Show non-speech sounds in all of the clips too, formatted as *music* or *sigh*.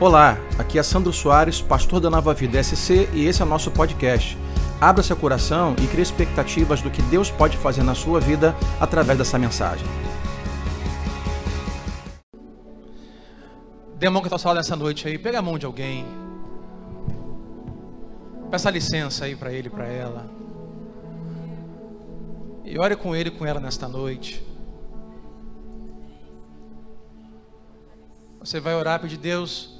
Olá, aqui é Sandro Soares, pastor da Nova Vida SC e esse é o nosso podcast. Abra seu coração e crie expectativas do que Deus pode fazer na sua vida através dessa mensagem. Dê a mão que eu estou nessa noite aí, pega a mão de alguém. Peça licença aí para ele, para ela. E ore com ele com ela nesta noite. Você vai orar, pedir Deus,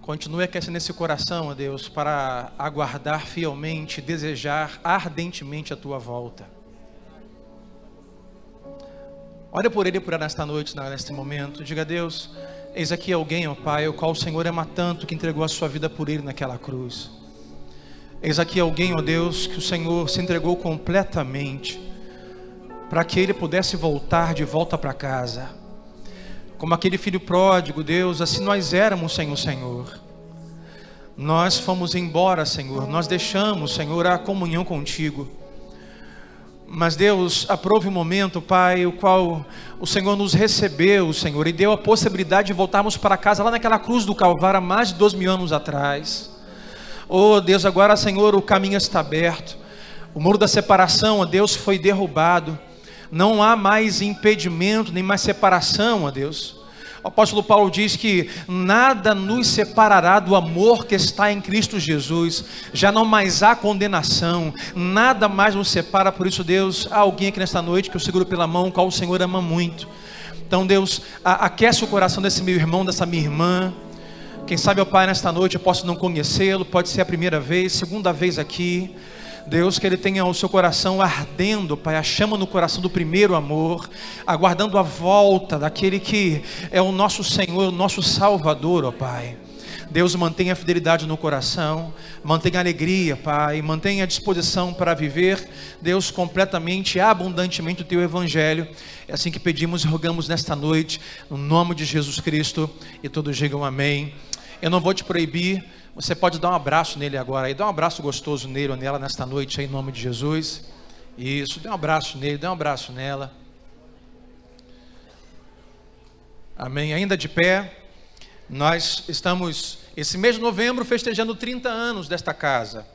continue aquecendo esse coração, ó Deus, para aguardar fielmente, desejar ardentemente a tua volta. Olha por ele por ela nesta noite, neste momento. Diga a Deus, eis aqui alguém, ó Pai, o qual o Senhor ama tanto que entregou a sua vida por ele naquela cruz. Eis aqui alguém, ó Deus, que o Senhor se entregou completamente para que ele pudesse voltar de volta para casa como aquele filho pródigo, Deus, assim nós éramos sem o Senhor. Nós fomos embora, Senhor, nós deixamos, Senhor, a comunhão contigo. Mas Deus, aprove o momento, Pai, o qual o Senhor nos recebeu, Senhor, e deu a possibilidade de voltarmos para casa lá naquela cruz do Calvário há mais de dois mil anos atrás. Oh Deus, agora, Senhor, o caminho está aberto. O muro da separação, ó Deus, foi derrubado não há mais impedimento, nem mais separação, ó Deus. O apóstolo Paulo diz que nada nos separará do amor que está em Cristo Jesus, já não mais há condenação, nada mais nos separa, por isso, Deus, há alguém aqui nesta noite que eu seguro pela mão, qual o Senhor ama muito. Então, Deus, aquece o coração desse meu irmão, dessa minha irmã. Quem sabe, ó Pai, nesta noite eu posso não conhecê-lo, pode ser a primeira vez, segunda vez aqui. Deus, que ele tenha o seu coração ardendo, Pai, a chama no coração do primeiro amor, aguardando a volta daquele que é o nosso Senhor, o nosso Salvador, ó Pai. Deus mantenha a fidelidade no coração, mantenha a alegria, Pai, mantenha a disposição para viver, Deus, completamente, abundantemente o Teu Evangelho. É assim que pedimos e rogamos nesta noite, no nome de Jesus Cristo, e todos digam amém. Eu não vou te proibir você pode dar um abraço nele agora, e dá um abraço gostoso nele ou nela nesta noite, aí, em nome de Jesus. Isso, dê um abraço nele, dê um abraço nela. Amém. Ainda de pé, nós estamos, esse mês de novembro, festejando 30 anos desta casa.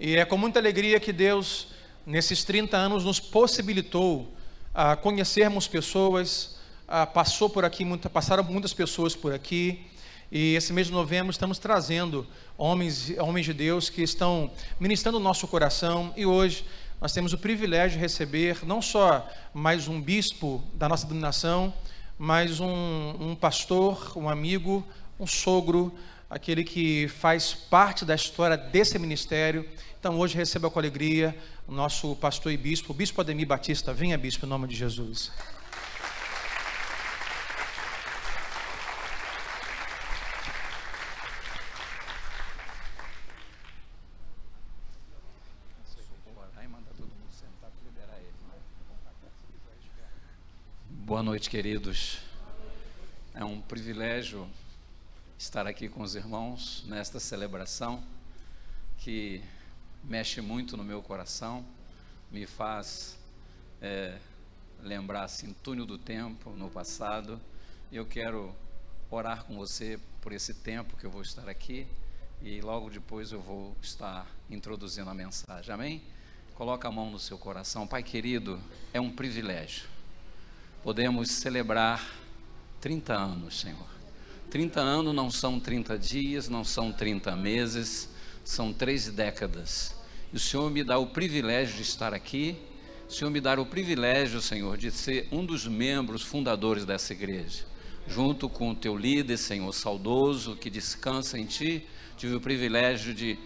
E é com muita alegria que Deus, nesses 30 anos, nos possibilitou a conhecermos pessoas, a, passou por aqui, muita, passaram muitas pessoas por aqui e esse mês de novembro estamos trazendo homens, homens de Deus que estão ministrando o nosso coração. E hoje nós temos o privilégio de receber não só mais um bispo da nossa denominação, mas um, um pastor, um amigo, um sogro, aquele que faz parte da história desse ministério. Então hoje receba com alegria o nosso pastor e bispo, o bispo Ademir Batista. Venha, bispo, em nome de Jesus. Boa noite, queridos. É um privilégio estar aqui com os irmãos nesta celebração que mexe muito no meu coração, me faz é, lembrar assim túnel do tempo no passado. Eu quero orar com você por esse tempo que eu vou estar aqui e logo depois eu vou estar introduzindo a mensagem. Amém? Coloca a mão no seu coração, Pai querido. É um privilégio podemos celebrar 30 anos, Senhor. 30 anos não são 30 dias, não são 30 meses, são três décadas. E o Senhor me dá o privilégio de estar aqui, o Senhor me dá o privilégio, Senhor, de ser um dos membros fundadores dessa igreja. Junto com o teu líder, Senhor, saudoso, que descansa em ti, tive o privilégio de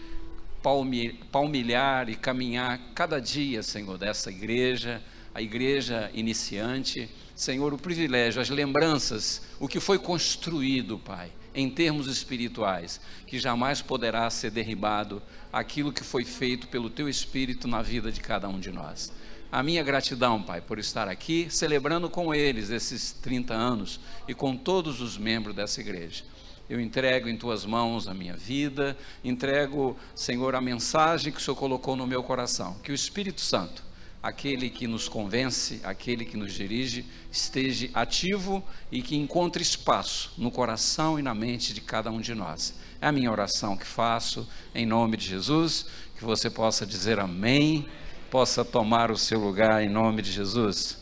palmilhar e caminhar cada dia, Senhor, dessa igreja, a igreja iniciante Senhor, o privilégio, as lembranças, o que foi construído, Pai, em termos espirituais, que jamais poderá ser derribado, aquilo que foi feito pelo Teu Espírito na vida de cada um de nós. A minha gratidão, Pai, por estar aqui celebrando com eles esses 30 anos e com todos os membros dessa igreja. Eu entrego em tuas mãos a minha vida, entrego, Senhor, a mensagem que o Senhor colocou no meu coração. Que o Espírito Santo aquele que nos convence, aquele que nos dirige, esteja ativo e que encontre espaço no coração e na mente de cada um de nós. É a minha oração que faço em nome de Jesus, que você possa dizer amém, possa tomar o seu lugar em nome de Jesus.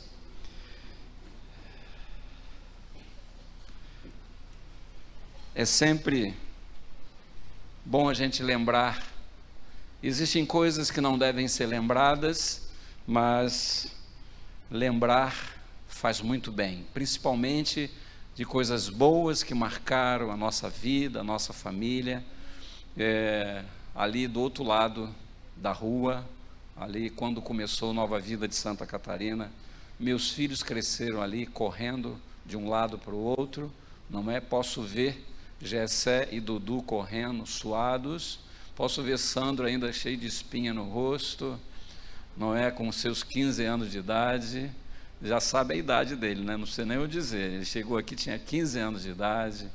É sempre bom a gente lembrar. Existem coisas que não devem ser lembradas, mas lembrar faz muito bem, principalmente de coisas boas que marcaram a nossa vida, a nossa família. É, ali do outro lado da rua, ali quando começou Nova Vida de Santa Catarina, meus filhos cresceram ali correndo de um lado para o outro, não é? Posso ver Jessé e Dudu correndo, suados. Posso ver Sandro ainda cheio de espinha no rosto, não é? Com seus 15 anos de idade. Já sabe a idade dele, né? Não sei nem eu dizer. Ele chegou aqui, tinha 15 anos de idade.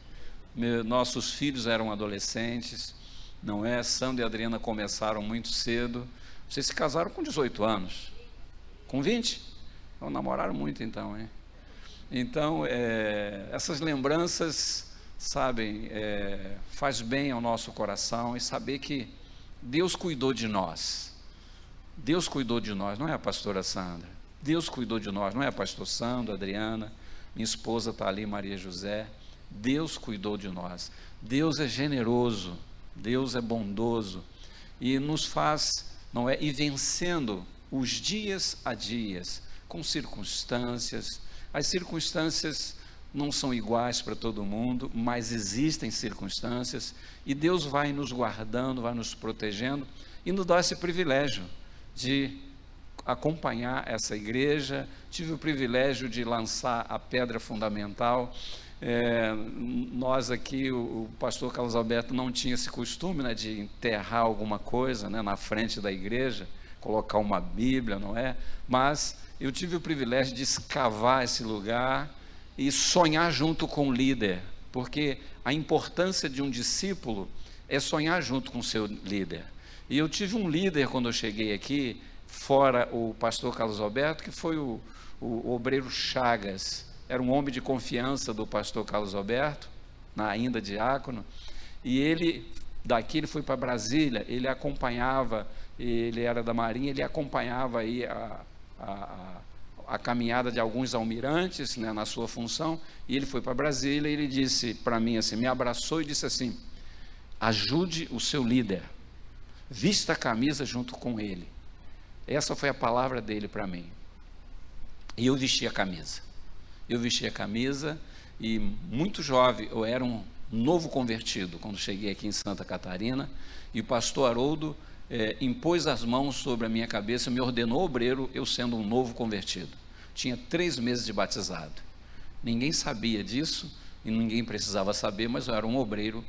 Meu, nossos filhos eram adolescentes, não é? Sandro e Adriana começaram muito cedo. Vocês se casaram com 18 anos. Com 20? Então namoraram muito então, hein? Então, é, essas lembranças sabem, é, faz bem ao nosso coração e saber que Deus cuidou de nós. Deus cuidou de nós, não é a pastora Sandra. Deus cuidou de nós, não é a pastor Sandro, Adriana, minha esposa está ali, Maria José. Deus cuidou de nós. Deus é generoso, Deus é bondoso e nos faz, não é, ir vencendo os dias a dias com circunstâncias. As circunstâncias não são iguais para todo mundo, mas existem circunstâncias e Deus vai nos guardando, vai nos protegendo e nos dá esse privilégio de acompanhar essa igreja. Tive o privilégio de lançar a pedra fundamental. É, nós aqui, o, o, pastor Carlos Alberto não tinha esse costume né, de enterrar alguma coisa né, na frente da igreja, colocar uma Bíblia, não é? Mas eu tive o privilégio de escavar esse lugar e sonhar junto com o líder, porque a importância de um discípulo é sonhar junto com o seu líder. E eu tive um líder quando eu cheguei aqui, fora o pastor Carlos Alberto, que foi o, o obreiro Chagas, era um homem de confiança do pastor Carlos Alberto, na ainda diácono, e ele daqui ele foi para Brasília, ele acompanhava, ele era da Marinha, ele acompanhava aí a, a, a caminhada de alguns almirantes né, na sua função, e ele foi para Brasília e ele disse para mim assim, me abraçou e disse assim, ajude o seu líder, vista a camisa junto com ele. Essa foi a palavra dele para mim. E eu vesti a camisa. Eu vesti a camisa e muito jovem, eu era um novo convertido quando cheguei aqui em Santa Catarina, e o pastor Haroldo é, impôs as mãos sobre a minha cabeça, me ordenou obreiro, eu sendo um novo convertido. Tinha três meses de batizado. Ninguém sabia disso e ninguém precisava saber, mas eu era um obreiro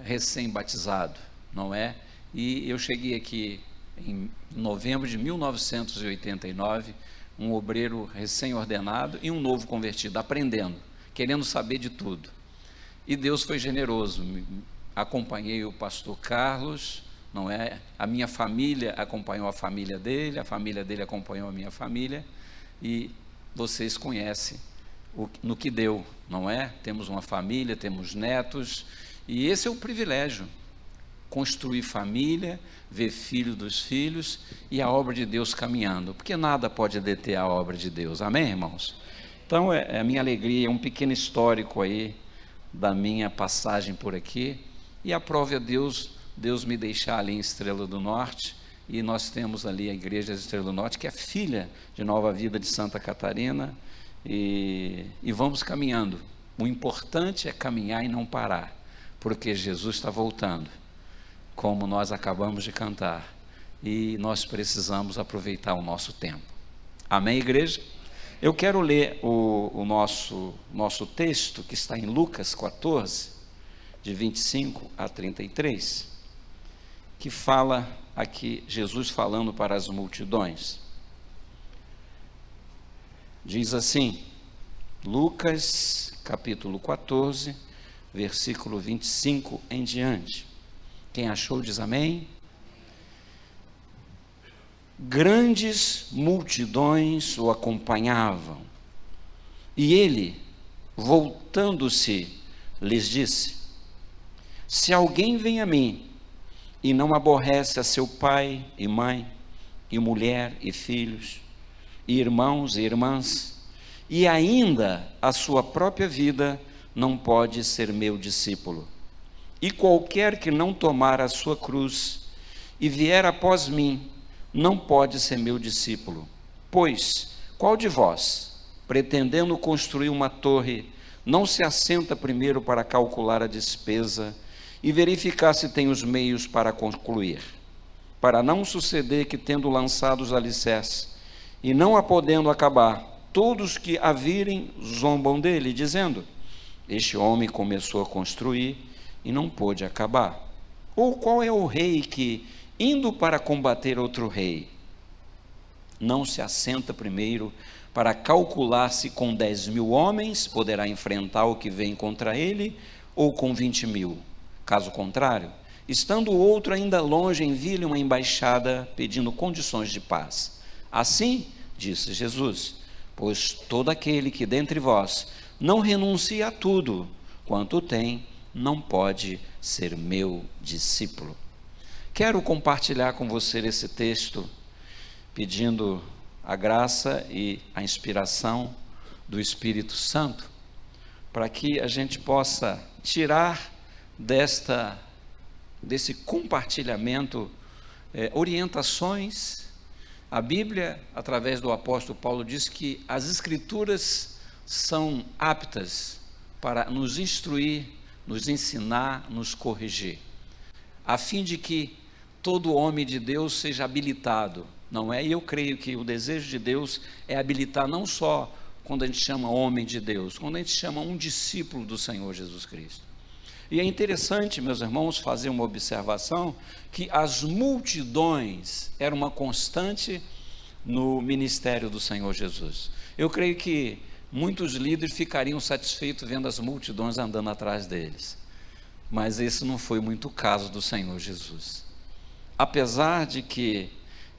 é, recém-batizado, não é? E eu cheguei aqui em novembro de 1989, um obreiro recém-ordenado e um novo convertido, aprendendo, querendo saber de tudo. E Deus foi generoso. Acompanhei o pastor Carlos, não é? A minha família acompanhou a família dele, a família dele acompanhou a minha família e vocês conhecem o, no que deu, não é? Temos uma família, temos netos e esse é o privilégio. Construir família, ver filho dos filhos e a obra de Deus caminhando, porque nada pode deter a obra de Deus, amém, irmãos? Então, é, é a minha alegria, é um pequeno histórico aí da minha passagem por aqui e aprove a Deus Deus me deixar ali em Estrela do Norte, e nós temos ali a Igreja de Estrela do Norte, que é filha de Nova Vida de Santa Catarina, e, e vamos caminhando. O importante é caminhar e não parar, porque Jesus está voltando, como nós acabamos de cantar, e nós precisamos aproveitar o nosso tempo. Amém, igreja? Eu quero ler o, o nosso, nosso texto, que está em Lucas 14, de 25 a 33 que fala aqui, Jesus falando para as multidões. Diz assim, Lucas capítulo 14, versículo 25 em diante. Quem achou diz amém. grandes multidões o acompanhavam. E ele, voltando-se, lhes disse: Se alguém vem a mim e não aborrece a seu pai e mãe, e mulher e filhos, e irmãos e irmãs, e ainda a sua própria vida, não pode ser meu discípulo. E qualquer que não tomar a sua cruz e vier após mim, não pode ser meu discípulo. Pois, qual de vós, pretendendo construir uma torre, não se assenta primeiro para calcular a despesa e verificar se tem os meios para concluir? Para não suceder que, tendo lançado os alicerces e não a podendo acabar, todos que a virem zombam dele, dizendo: Este homem começou a construir e não pôde acabar. Ou qual é o rei que, indo para combater outro rei, não se assenta primeiro para calcular se com 10 mil homens poderá enfrentar o que vem contra ele ou com 20 mil? Caso contrário, estando o outro ainda longe, envie-lhe uma embaixada pedindo condições de paz. Assim, disse Jesus, pois todo aquele que dentre vós não renuncia a tudo quanto tem, não pode ser meu discípulo. Quero compartilhar com você esse texto, pedindo a graça e a inspiração do Espírito Santo, para que a gente possa tirar desta desse compartilhamento é, orientações. A Bíblia, através do apóstolo Paulo, diz que as Escrituras são aptas para nos instruir, nos ensinar, nos corrigir, a fim de que todo homem de Deus seja habilitado, não é? E eu creio que o desejo de Deus é habilitar não só quando a gente chama homem de Deus, quando a gente chama um discípulo do Senhor Jesus Cristo. E é interessante, meus irmãos, fazer uma observação que as multidões eram uma constante no ministério do Senhor Jesus. Eu creio que muitos líderes ficariam satisfeitos vendo as multidões andando atrás deles. Mas esse não foi muito o caso do Senhor Jesus. Apesar de que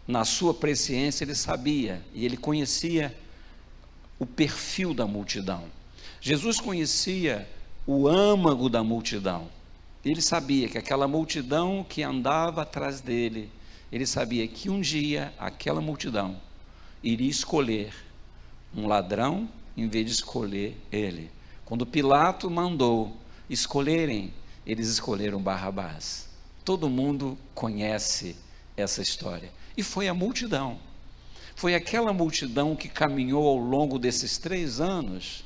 na sua presciência ele sabia e ele conhecia o perfil da multidão. Jesus conhecia o âmago da multidão. Ele sabia que aquela multidão que andava atrás dele, ele sabia que um dia aquela multidão iria escolher um ladrão em vez de escolher ele. Quando Pilato mandou escolherem, eles escolheram Barrabás. Todo mundo conhece essa história. E foi a multidão. Foi aquela multidão que caminhou ao longo desses três anos.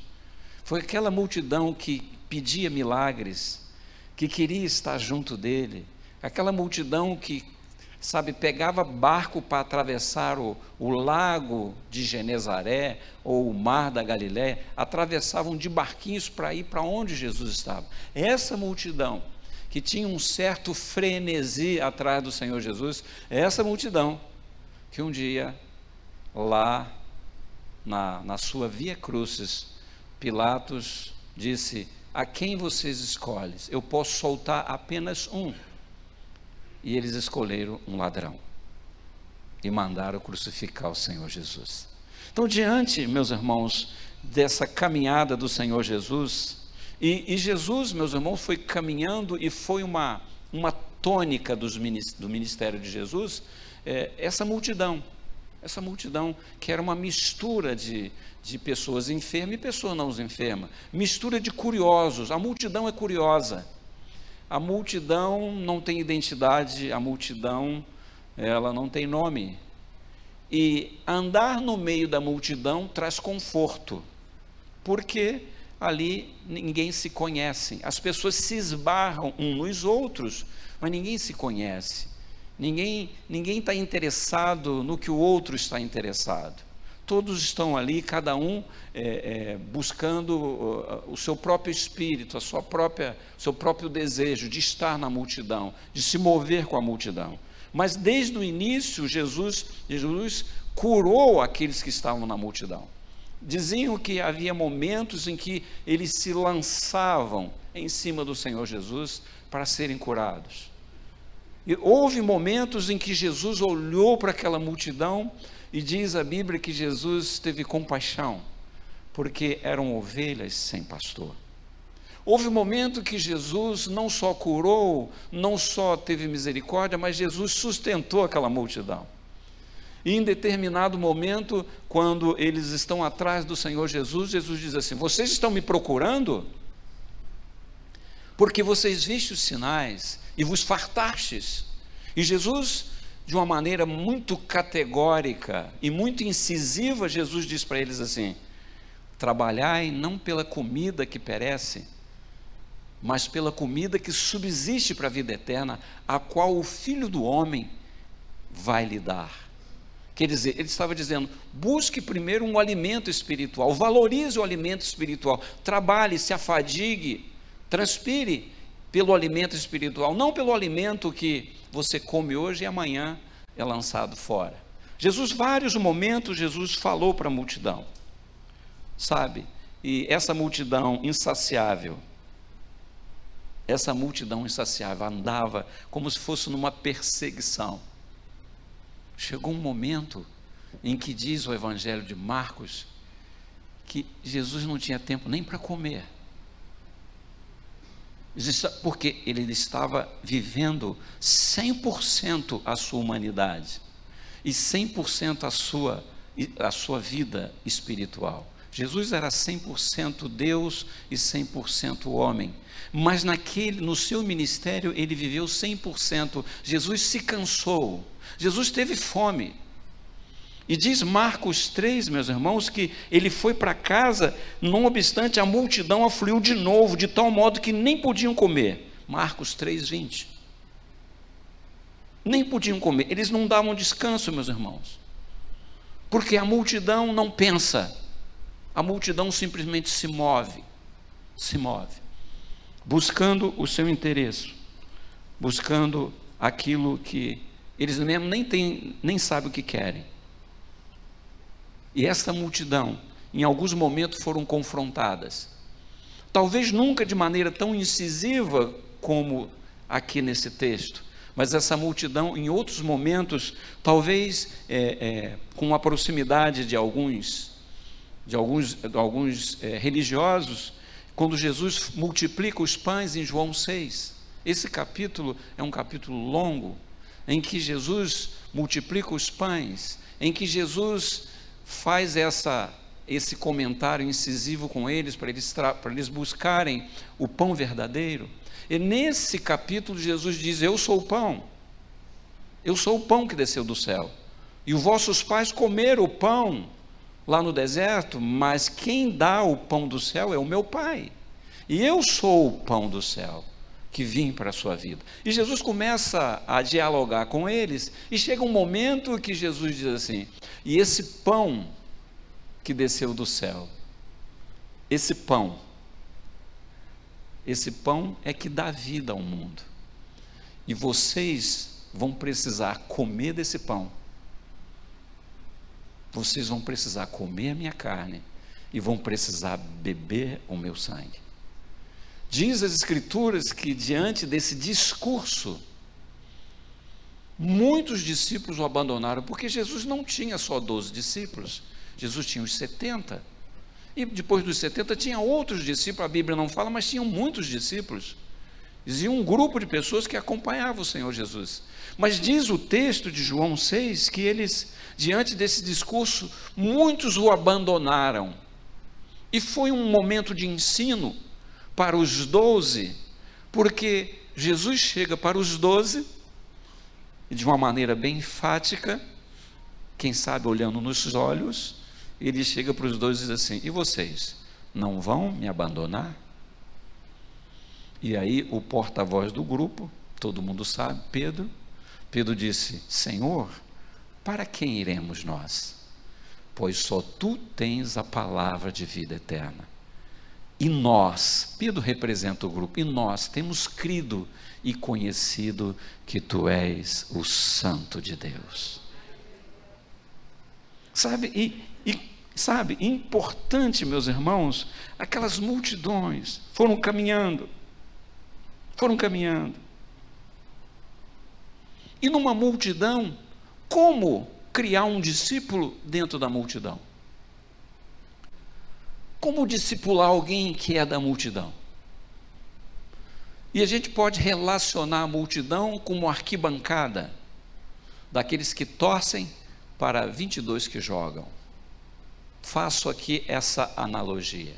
Foi aquela multidão que pedia milagres, que queria estar junto dele, aquela multidão que, sabe, pegava barco para atravessar o, o lago de Genezaré ou o mar da Galiléia, atravessavam de barquinhos para ir para onde Jesus estava. Essa multidão que tinha um certo frenesi atrás do Senhor Jesus, essa multidão que um dia, lá na, na sua via crucis, Pilatos disse: a quem vocês escolhem? Eu posso soltar apenas um. E eles escolheram um ladrão e mandaram crucificar o Senhor Jesus. Então, diante, meus irmãos, dessa caminhada do Senhor Jesus, e, e Jesus, meus irmãos, foi caminhando e foi uma, uma tônica dos, do ministério de Jesus, é, essa multidão, essa multidão que era uma mistura de, de pessoas enfermas e pessoas não enfermas, mistura de curiosos. A multidão é curiosa. A multidão não tem identidade, a multidão ela não tem nome. E andar no meio da multidão traz conforto, porque ali ninguém se conhece. As pessoas se esbarram uns nos outros, mas ninguém se conhece. Ninguém ninguém está interessado no que o outro está interessado. Todos estão ali, cada um é, é, buscando o, seu próprio espírito, a sua própria, seu próprio desejo de estar na multidão, de se mover com a multidão. Mas desde o início, Jesus, Jesus curou aqueles que estavam na multidão. Diziam que havia momentos em que eles se lançavam em cima do Senhor Jesus para serem curados. E houve momentos em que Jesus olhou para aquela multidão e diz a Bíblia que Jesus teve compaixão, porque eram ovelhas sem pastor. Houve um momento que Jesus não só curou, não só teve misericórdia, mas Jesus sustentou aquela multidão. E em determinado momento, quando eles estão atrás do Senhor Jesus, Jesus diz assim: Vocês estão me procurando? Porque vocês vistes os sinais e vos fartastes. E Jesus, de uma maneira muito categórica e muito incisiva, Jesus diz para eles assim: Trabalhai não pela comida que perece, mas pela comida que subsiste para a vida eterna, a qual o Filho do Homem vai lhe dar. Quer dizer, ele estava dizendo: busque primeiro um alimento espiritual, valorize o alimento espiritual, trabalhe, se afadigue, transpire pelo alimento espiritual, não pelo alimento que você come hoje e amanhã é lançado fora. Jesus, vários momentos, Jesus falou para a multidão, sabe? E essa multidão insaciável, essa multidão insaciável andava como se fosse numa perseguição Chegou um momento em que diz o Evangelho de Marcos que Jesus não tinha tempo nem para comer. Porque ele estava vivendo 100% a sua humanidade e 100% a sua, a sua vida espiritual. Jesus era 100% Deus e 100% homem. Mas naquele, no seu ministério, ele viveu 100%. Jesus se cansou Jesus teve fome. E diz Marcos 3, meus irmãos, que ele foi para casa, não obstante a multidão afluiu de novo, de tal modo que nem podiam comer. Marcos 3, 20. Nem podiam comer, eles não davam descanso, meus irmãos, porque a multidão não pensa, a multidão simplesmente se move, se move, buscando o seu interesse, buscando aquilo que eles mesmo nem, têm, nem sabem o que querem. E esta multidão, em alguns momentos, foram confrontadas. Talvez nunca de maneira tão incisiva como aqui nesse texto, mas essa multidão, em outros momentos, talvez é, é, com a proximidade de alguns, de alguns, de alguns é, religiosos, quando Jesus multiplica os pães em João 6. Esse capítulo é um capítulo longo, em que Jesus multiplica os pães, em que Jesus faz essa, esse comentário incisivo com eles, para eles, para eles buscarem o pão verdadeiro. E nesse capítulo, Jesus diz: Eu sou o pão, eu sou o pão que desceu do céu. E os vossos pais comeram o pão lá no deserto, mas quem dá o pão do céu é o meu Pai. E eu sou o pão do céu que vim para a sua vida. E Jesus começa a dialogar com eles, e chega um momento que Jesus diz assim: e esse pão que desceu do céu, esse pão, esse pão é que dá vida ao mundo. E vocês vão precisar comer desse pão. Vocês vão precisar comer a minha carne e vão precisar beber o meu sangue. Diz as Escrituras que diante desse discurso, muitos discípulos o abandonaram, porque Jesus não tinha só 12 discípulos, Jesus tinha os 70. E depois dos 70 tinha outros discípulos, a Bíblia não fala, mas tinham muitos discípulos. Existia um grupo de pessoas que acompanhavam o Senhor Jesus. Mas diz o texto de João 6 que eles, diante desse discurso, muitos o abandonaram. E foi um momento de ensino para os doze, porque Jesus chega para os doze, de uma maneira bem enfática, quem sabe olhando nos olhos, ele chega para os doze e diz assim: E vocês, não vão me abandonar? E aí o porta-voz do grupo, todo mundo sabe, Pedro, Pedro disse: Senhor, para quem iremos nós? Pois só tu tens a palavra de vida eterna. E nós, Pedro representa o grupo, e nós temos crido e conhecido que tu és o Santo de Deus. Sabe, e, e sabe, importante, meus irmãos, aquelas multidões foram caminhando, foram caminhando. E numa multidão, como criar um discípulo dentro da multidão? Como discipular alguém que é da multidão? E a gente pode relacionar a multidão com uma arquibancada daqueles que torcem para 22 que jogam. Faço aqui essa analogia.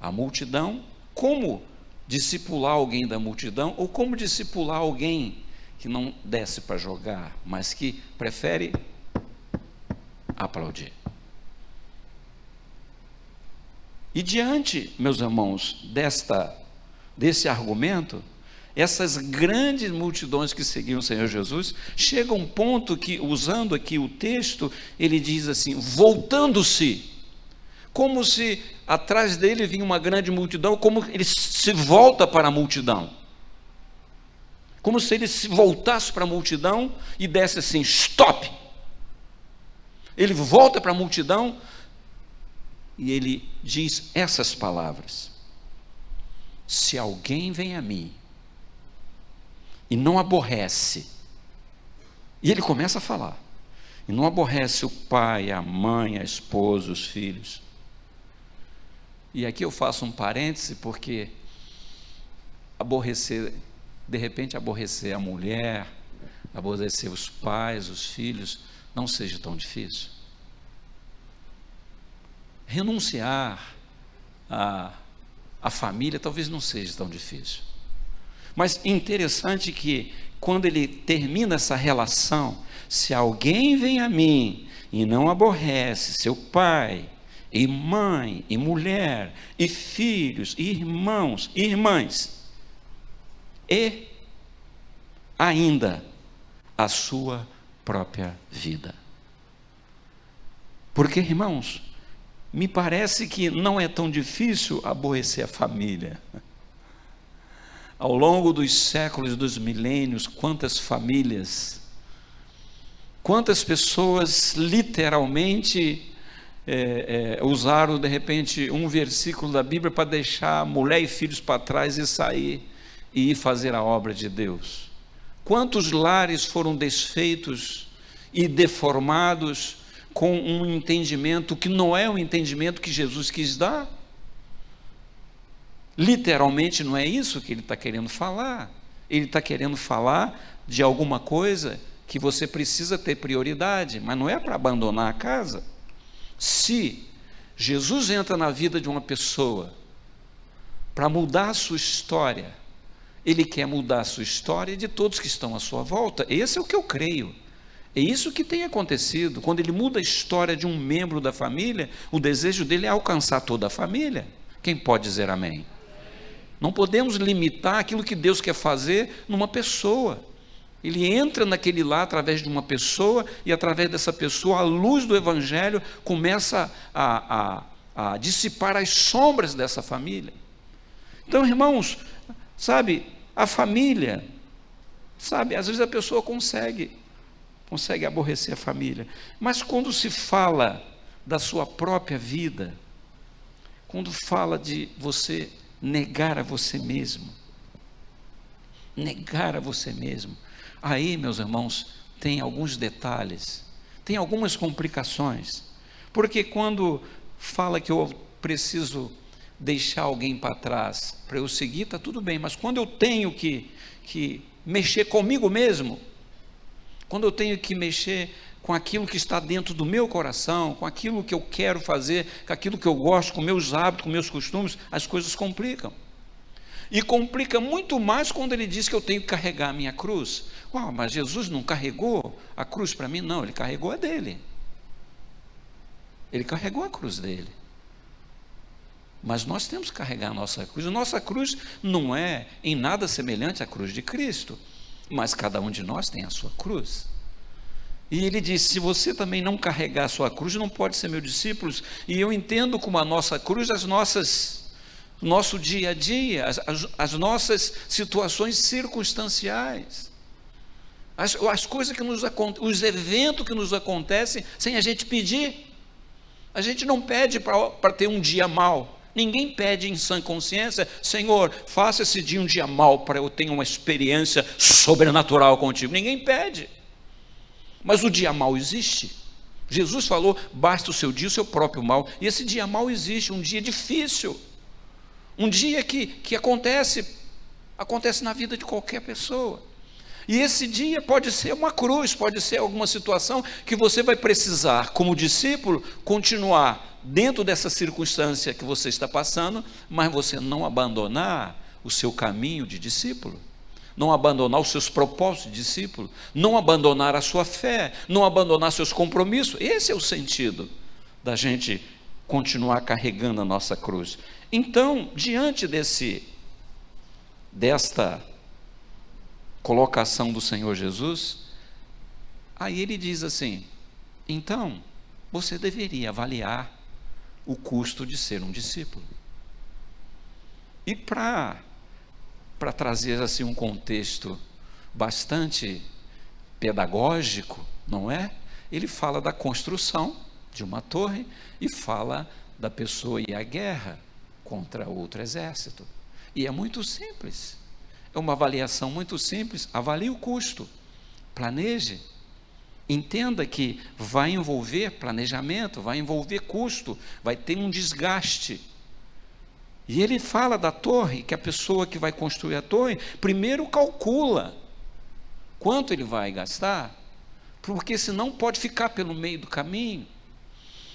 A multidão, como discipular alguém da multidão, ou como discipular alguém que não desce para jogar, mas que prefere aplaudir. E diante, meus irmãos, desta desse argumento, essas grandes multidões que seguiam o Senhor Jesus, chega um ponto que, usando aqui o texto, ele diz assim: voltando-se, como se atrás dele vinha uma grande multidão, como ele se volta para a multidão. Como se ele se voltasse para a multidão e desse assim: stop! Ele volta para a multidão e ele diz essas palavras: Se alguém vem a mim e não aborrece. E ele começa a falar. E não aborrece o pai, a mãe, a esposa, os filhos. E aqui eu faço um parêntese, porque aborrecer, de repente aborrecer a mulher, aborrecer os pais, os filhos, não seja tão difícil. Renunciar à, à família talvez não seja tão difícil. Mas interessante que quando ele termina essa relação, se alguém vem a mim e não aborrece seu pai, e mãe, e mulher, e filhos, e irmãos, e irmãs, e ainda a sua própria vida. Porque, irmãos, me parece que não é tão difícil aborrecer a família ao longo dos séculos, dos milênios, quantas famílias, quantas pessoas literalmente é, é, usaram de repente um versículo da Bíblia para deixar mulher e filhos para trás e sair e ir fazer a obra de Deus. Quantos lares foram desfeitos e deformados com um entendimento que não é o entendimento que Jesus quis dar? Literalmente não é isso que ele está querendo falar. Ele está querendo falar de alguma coisa que você precisa ter prioridade, mas não é para abandonar a casa. Se Jesus entra na vida de uma pessoa para mudar a sua história, ele quer mudar a sua história de todos que estão à sua volta. Esse é o que eu creio. É isso que tem acontecido. Quando ele muda a história de um membro da família, o desejo dele é alcançar toda a família. Quem pode dizer amém? Não podemos limitar aquilo que Deus quer fazer numa pessoa. Ele entra naquele lá através de uma pessoa, e através dessa pessoa, a luz do Evangelho começa a, a, a dissipar as sombras dessa família. Então, irmãos, sabe, a família, sabe, às vezes a pessoa consegue, consegue aborrecer a família, mas quando se fala da sua própria vida, quando fala de você negar a você mesmo. Negar a você mesmo. Aí, meus irmãos, tem alguns detalhes, tem algumas complicações. Porque quando fala que eu preciso deixar alguém para trás para eu seguir, está tudo bem, mas quando eu tenho que, que mexer comigo mesmo, quando eu tenho que mexer com aquilo que está dentro do meu coração, com aquilo que eu quero fazer, com aquilo que eu gosto, com meus hábitos, com meus costumes, as coisas complicam. E complica muito mais quando ele diz que eu tenho que carregar a minha cruz. Uau, mas Jesus não carregou a cruz para mim? Não, ele carregou a dele. Ele carregou a cruz dele. Mas nós temos que carregar a nossa cruz. A nossa cruz não é em nada semelhante à cruz de Cristo, mas cada um de nós tem a sua cruz. E ele disse: se você também não carregar a sua cruz, não pode ser meu discípulo. E eu entendo como a nossa cruz as nossas nosso dia a dia, as, as, as nossas situações circunstanciais, as, as coisas que nos os eventos que nos acontecem sem a gente pedir. A gente não pede para ter um dia mal, Ninguém pede em sã consciência, Senhor, faça esse dia um dia mal para eu ter uma experiência sobrenatural contigo. Ninguém pede. Mas o dia mal existe. Jesus falou: basta o seu dia, o seu próprio mal. E esse dia mal existe, um dia difícil. Um dia que, que acontece, acontece na vida de qualquer pessoa. E esse dia pode ser uma cruz, pode ser alguma situação que você vai precisar, como discípulo, continuar dentro dessa circunstância que você está passando, mas você não abandonar o seu caminho de discípulo, não abandonar os seus propósitos de discípulo, não abandonar a sua fé, não abandonar seus compromissos. Esse é o sentido da gente continuar carregando a nossa cruz. Então, diante desse desta colocação do Senhor Jesus, aí ele diz assim: então, você deveria avaliar o custo de ser um discípulo. E para trazer assim um contexto bastante pedagógico, não é? Ele fala da construção de uma torre e fala da pessoa ir à guerra contra outro exército. E é muito simples. É uma avaliação muito simples. Avalie o custo. Planeje. Entenda que vai envolver planejamento, vai envolver custo, vai ter um desgaste. E ele fala da torre, que a pessoa que vai construir a torre, primeiro calcula quanto ele vai gastar, porque senão pode ficar pelo meio do caminho.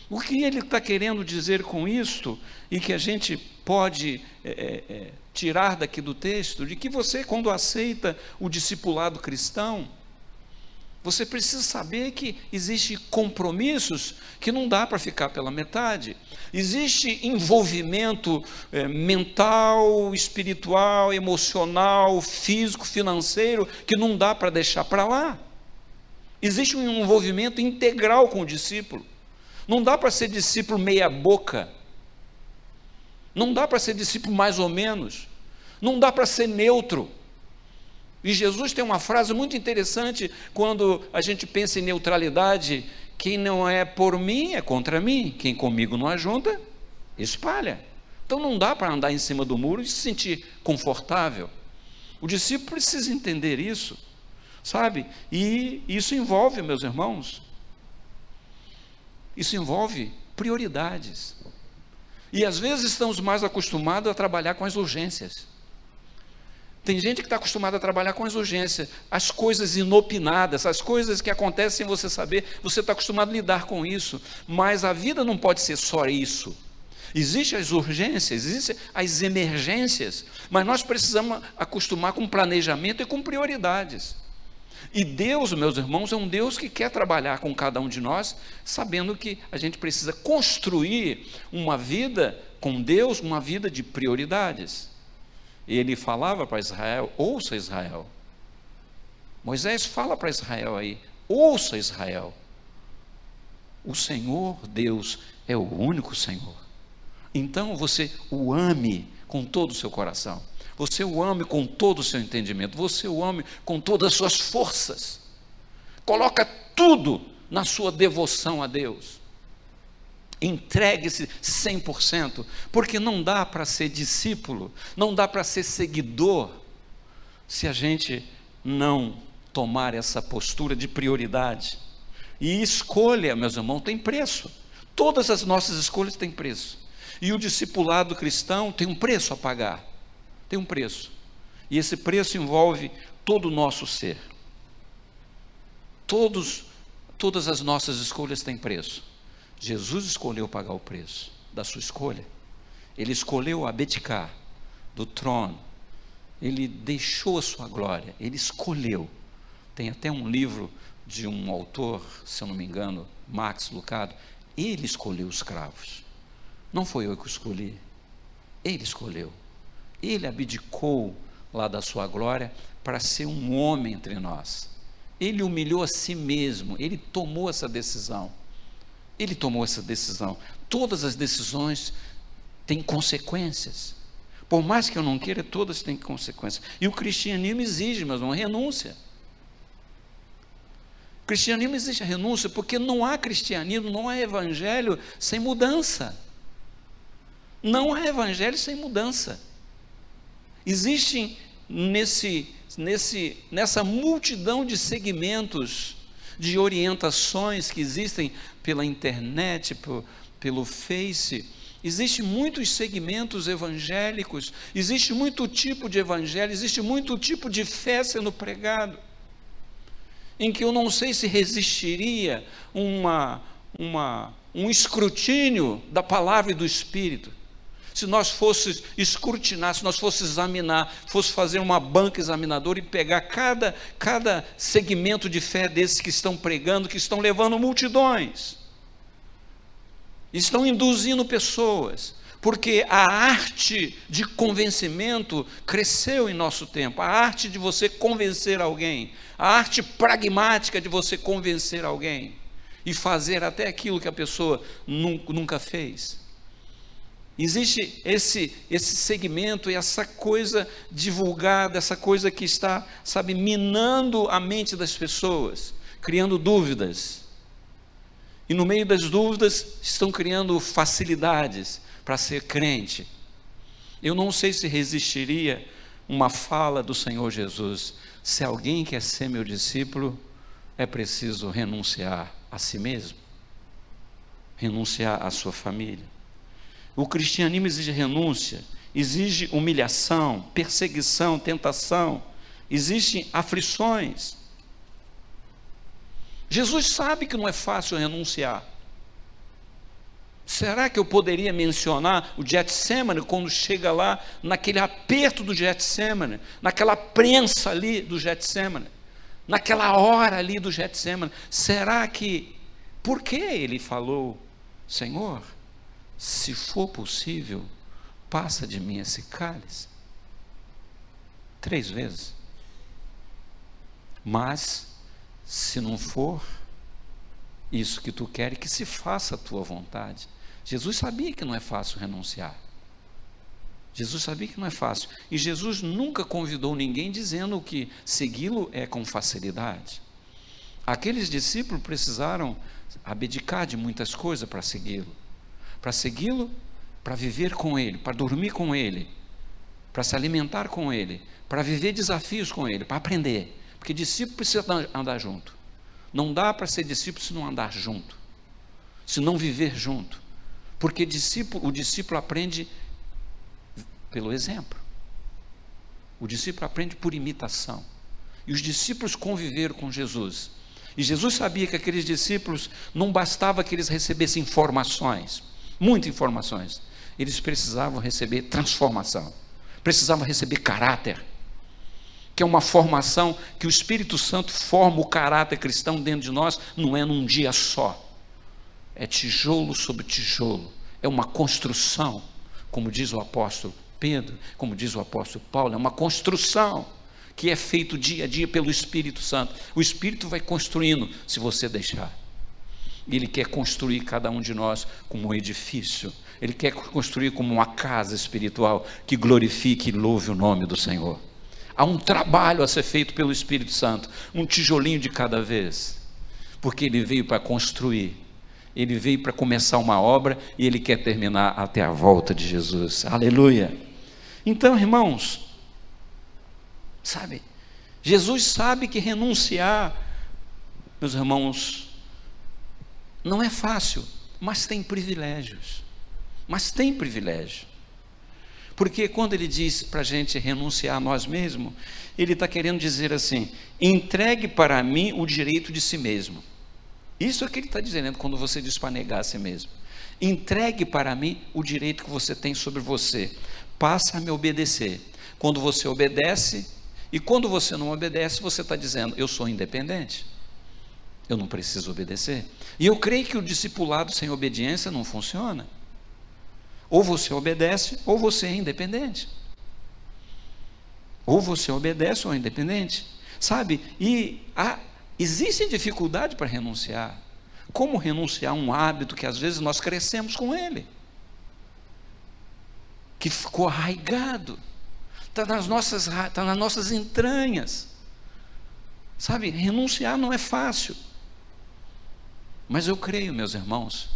O que ele está querendo dizer com isto, e que a gente pode é, é, tirar daqui do texto, de que você, quando aceita o discipulado cristão, você precisa saber que existem compromissos que não dá para ficar pela metade. Existe envolvimento é, mental, espiritual, emocional, físico, financeiro que não dá para deixar para lá. Existe um envolvimento integral com o discípulo. Não dá para ser discípulo meia-boca. Não dá para ser discípulo mais ou menos. Não dá para ser neutro. E Jesus tem uma frase muito interessante quando a gente pensa em neutralidade: quem não é por mim é contra mim, quem comigo não ajunta, espalha. Então não dá para andar em cima do muro e se sentir confortável. O discípulo precisa entender isso, sabe? E isso envolve, meus irmãos, isso envolve prioridades. E às vezes estamos mais acostumados a trabalhar com as urgências. Tem gente que está acostumada a trabalhar com as urgências, as coisas inopinadas, as coisas que acontecem sem você saber, você está acostumado a lidar com isso. Mas a vida não pode ser só isso. Existem as urgências, existem as emergências, mas nós precisamos acostumar com planejamento e com prioridades. E Deus, meus irmãos, é um Deus que quer trabalhar com cada um de nós, sabendo que a gente precisa construir uma vida com Deus, uma vida de prioridades. Ele falava para Israel: ouça Israel. Moisés fala para Israel aí: ouça Israel. O Senhor Deus é o único Senhor. Então você o ame com todo o seu coração. Você o ame com todo o seu entendimento, você o ame com todas as suas forças. Coloca tudo na sua devoção a Deus. Entregue-se 100%, porque não dá para ser discípulo, não dá para ser seguidor, se a gente não tomar essa postura de prioridade. E escolha, meus irmãos, tem preço. Todas as nossas escolhas têm preço. E o discipulado cristão tem um preço a pagar tem um preço. E esse preço envolve todo o nosso ser. Todos, todas as nossas escolhas têm preço. Jesus escolheu pagar o preço da sua escolha. Ele escolheu abdicar do trono. Ele deixou a sua glória. Ele escolheu. Tem até um livro de um autor, se eu não me engano, Max Lucado. Ele escolheu os cravos. Não foi eu que escolhi. Ele escolheu. Ele abdicou lá da sua glória para ser um homem entre nós. Ele humilhou a si mesmo, ele tomou essa decisão. Ele tomou essa decisão. Todas as decisões têm consequências. Por mais que eu não queira, todas têm consequências. E o cristianismo exige, mas uma renúncia. O cristianismo exige a renúncia, porque não há cristianismo, não há evangelho sem mudança. Não há evangelho sem mudança. Existem nesse, nesse, nessa multidão de segmentos, de orientações que existem pela internet, por, pelo Face, Existem muitos segmentos evangélicos, existe muito tipo de evangelho, existe muito tipo de fé sendo pregado, em que eu não sei se resistiria uma, uma, um escrutínio da palavra e do Espírito. Se nós fosse escrutinar, se nós fosse examinar, fosse fazer uma banca examinadora e pegar cada, cada segmento de fé desses que estão pregando, que estão levando multidões estão induzindo pessoas, porque a arte de convencimento cresceu em nosso tempo, a arte de você convencer alguém, a arte pragmática de você convencer alguém e fazer até aquilo que a pessoa nunca fez. Existe esse, esse segmento e essa coisa divulgada, essa coisa que está, sabe, minando a mente das pessoas, criando dúvidas e no meio das dúvidas estão criando facilidades para ser crente. Eu não sei se resistiria uma fala do Senhor Jesus: se alguém quer ser meu discípulo, é preciso renunciar a si mesmo, renunciar à sua família. O cristianismo exige renúncia, exige humilhação, perseguição, tentação, existem aflições. Jesus sabe que não é fácil renunciar. Será que eu poderia mencionar o Getsemane quando chega lá naquele aperto do Getsemane, naquela prensa ali do Getsemane, naquela hora ali do Getsemane? Será que por que ele falou, Senhor, se for possível, passa de mim esse cálice? Três vezes. Mas se não for isso que tu queres, que se faça a tua vontade. Jesus sabia que não é fácil renunciar. Jesus sabia que não é fácil. E Jesus nunca convidou ninguém dizendo que segui-lo é com facilidade. Aqueles discípulos precisaram abdicar de muitas coisas para segui-lo. Para segui-lo, para viver com ele, para dormir com ele, para se alimentar com ele, para viver desafios com ele, para aprender. Porque discípulo precisa andar junto. Não dá para ser discípulo se não andar junto, se não viver junto. Porque discípulo, o discípulo aprende pelo exemplo. O discípulo aprende por imitação. E os discípulos conviveram com Jesus. E Jesus sabia que aqueles discípulos não bastava que eles recebessem informações, muitas informações. Eles precisavam receber transformação, precisavam receber caráter, que é uma formação que o Espírito Santo forma o caráter cristão dentro de nós, não é num dia só. É tijolo sobre tijolo, é uma construção, como diz o apóstolo Pedro, como diz o apóstolo Paulo, é uma construção que é feito dia a dia pelo Espírito Santo. O Espírito vai construindo, se você deixar. Ele quer construir cada um de nós como um edifício. Ele quer construir como uma casa espiritual que glorifique e louve o nome do Senhor. Há um trabalho a ser feito pelo Espírito Santo, um tijolinho de cada vez, porque ele veio para construir, ele veio para começar uma obra e ele quer terminar até a volta de Jesus. Aleluia. Então, irmãos, sabe, Jesus sabe que renunciar, meus irmãos, não é fácil, mas tem privilégios. Mas tem privilégio. Porque quando ele diz para a gente renunciar a nós mesmos, ele está querendo dizer assim: entregue para mim o direito de si mesmo. Isso é o que ele está dizendo quando você diz para negar a si mesmo. Entregue para mim o direito que você tem sobre você. Passa a me obedecer. Quando você obedece, e quando você não obedece, você está dizendo: eu sou independente. Eu não preciso obedecer. E eu creio que o discipulado sem obediência não funciona. Ou você obedece, ou você é independente. Ou você obedece ou é independente. Sabe? E há, existe dificuldade para renunciar. Como renunciar a um hábito que às vezes nós crescemos com ele? Que ficou arraigado. Está nas, nossas, tá nas nossas entranhas. Sabe? Renunciar não é fácil. Mas eu creio, meus irmãos,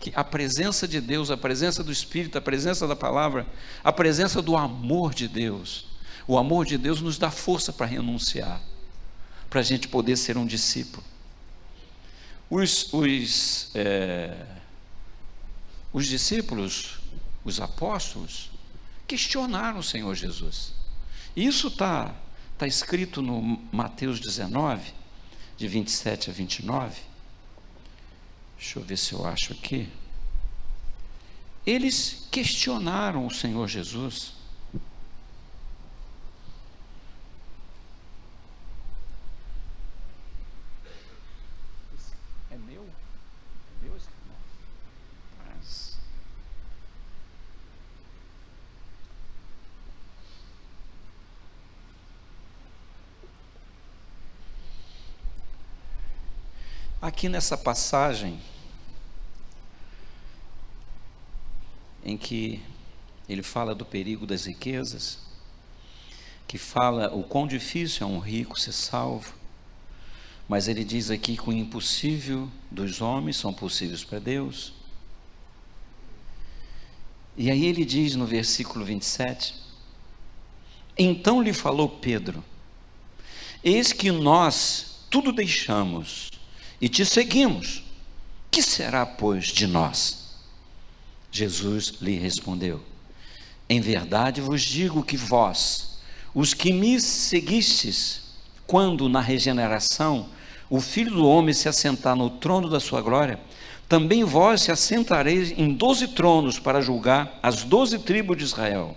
que a presença de Deus, a presença do Espírito, a presença da palavra, a presença do amor de Deus, o amor de Deus nos dá força para renunciar, para a gente poder ser um discípulo. Os, os, é, os discípulos, os apóstolos, questionaram o Senhor Jesus. Isso está tá escrito no Mateus 19, de 27 a 29. Deixa eu ver se eu acho aqui. Eles questionaram o Senhor Jesus. É meu? É meu esse Mas... Aqui nessa passagem, em que ele fala do perigo das riquezas, que fala o quão difícil é um rico ser salvo, mas ele diz aqui que o impossível dos homens são possíveis para Deus. E aí ele diz no versículo 27: Então lhe falou Pedro: Eis que nós tudo deixamos e te seguimos. Que será, pois, de nós? Jesus lhe respondeu: Em verdade vos digo que vós, os que me seguistes, quando na regeneração o Filho do Homem se assentar no trono da sua glória, também vós se assentareis em doze tronos para julgar as doze tribos de Israel.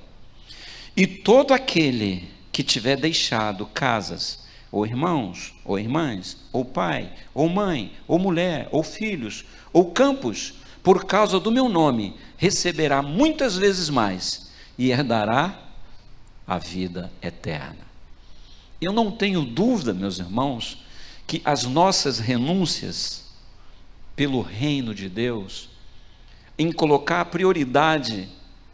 E todo aquele que tiver deixado casas, ou irmãos, ou irmãs, ou pai, ou mãe, ou mulher, ou filhos, ou campos, por causa do meu nome, receberá muitas vezes mais e herdará a vida eterna. Eu não tenho dúvida, meus irmãos, que as nossas renúncias pelo reino de Deus, em colocar prioridade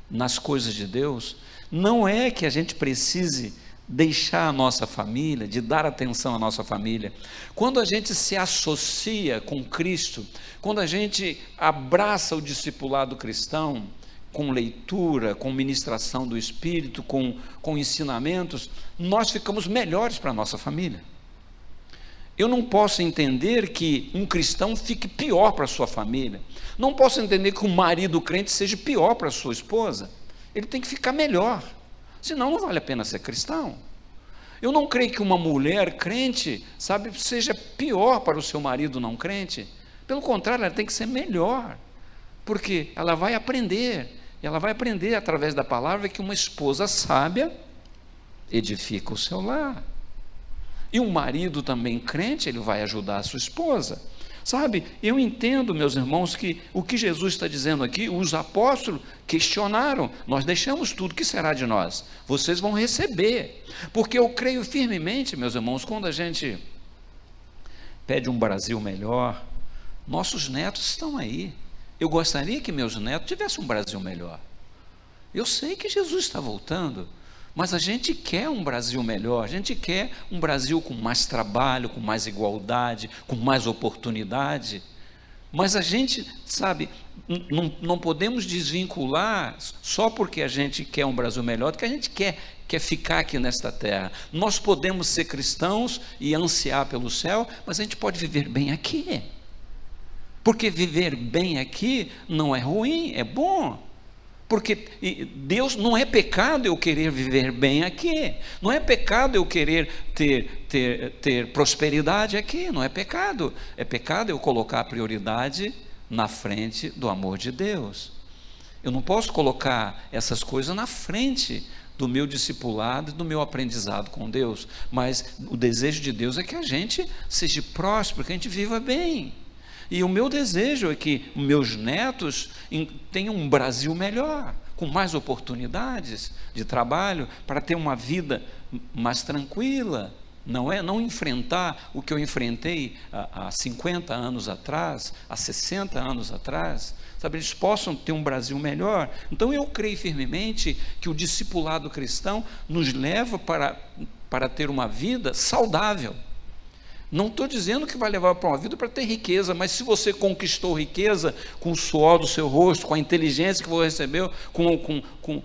nas coisas de Deus, não é que a gente precise deixar a nossa família, de dar atenção à nossa família. Quando a gente se associa com Cristo, quando a gente abraça o discipulado cristão, com leitura, com ministração do Espírito, com, com ensinamentos, nós ficamos melhores para a nossa família. Eu não posso entender que um cristão fique pior para a sua família. Não posso entender que um marido crente seja pior para a sua esposa. Ele tem que ficar melhor. Senão não vale a pena ser cristão. Eu não creio que uma mulher crente, sabe, seja pior para o seu marido não crente. Pelo contrário, ela tem que ser melhor. Porque ela vai aprender, ela vai aprender através da palavra que uma esposa sábia edifica o seu lar. E um marido também crente, ele vai ajudar a sua esposa. Sabe, eu entendo, meus irmãos, que o que Jesus está dizendo aqui, os apóstolos questionaram: nós deixamos tudo, que será de nós? Vocês vão receber, porque eu creio firmemente, meus irmãos, quando a gente pede um Brasil melhor, nossos netos estão aí. Eu gostaria que meus netos tivessem um Brasil melhor. Eu sei que Jesus está voltando. Mas a gente quer um Brasil melhor, a gente quer um Brasil com mais trabalho, com mais igualdade, com mais oportunidade. Mas a gente, sabe, não, não podemos desvincular só porque a gente quer um Brasil melhor, do que a gente quer, quer ficar aqui nesta terra. Nós podemos ser cristãos e ansiar pelo céu, mas a gente pode viver bem aqui. Porque viver bem aqui não é ruim, é bom. Porque Deus não é pecado eu querer viver bem aqui, não é pecado eu querer ter, ter, ter prosperidade aqui, não é pecado. É pecado eu colocar a prioridade na frente do amor de Deus. Eu não posso colocar essas coisas na frente do meu discipulado e do meu aprendizado com Deus, mas o desejo de Deus é que a gente seja próspero, que a gente viva bem. E o meu desejo é que meus netos tenham um Brasil melhor, com mais oportunidades de trabalho, para ter uma vida mais tranquila, não é? Não enfrentar o que eu enfrentei há, há 50 anos atrás, há 60 anos atrás, sabe, eles possam ter um Brasil melhor. Então eu creio firmemente que o discipulado cristão nos leva para, para ter uma vida saudável Não estou dizendo que vai levar para uma vida para ter riqueza, mas se você conquistou riqueza com o suor do seu rosto, com a inteligência que você recebeu, com, com, com,